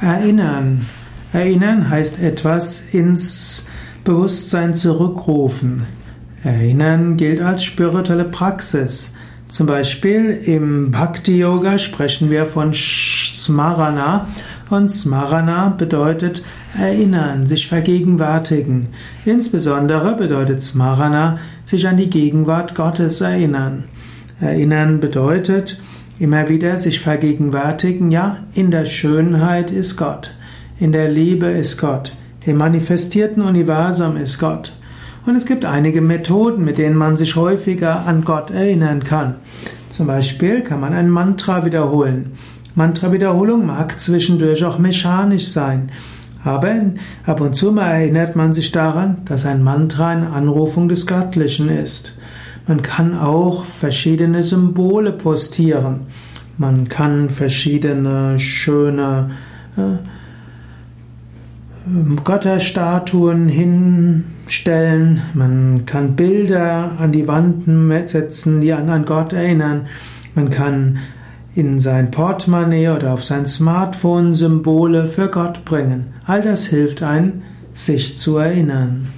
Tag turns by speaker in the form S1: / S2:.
S1: Erinnern. Erinnern heißt etwas ins Bewusstsein zurückrufen. Erinnern gilt als spirituelle Praxis. Zum Beispiel im Bhakti Yoga sprechen wir von Smarana und Smarana bedeutet erinnern, sich vergegenwärtigen. Insbesondere bedeutet Smarana sich an die Gegenwart Gottes erinnern. Erinnern bedeutet immer wieder sich vergegenwärtigen, ja, in der Schönheit ist Gott, in der Liebe ist Gott, im manifestierten Universum ist Gott. Und es gibt einige Methoden, mit denen man sich häufiger an Gott erinnern kann. Zum Beispiel kann man ein Mantra wiederholen. Mantra-Wiederholung mag zwischendurch auch mechanisch sein, aber ab und zu mal erinnert man sich daran, dass ein Mantra eine Anrufung des Göttlichen ist. Man kann auch verschiedene Symbole postieren. Man kann verschiedene schöne äh, Götterstatuen hinstellen, man kann Bilder an die Wanden setzen, die an, an Gott erinnern, man kann in sein Portemonnaie oder auf sein Smartphone Symbole für Gott bringen. All das hilft einem, sich zu erinnern.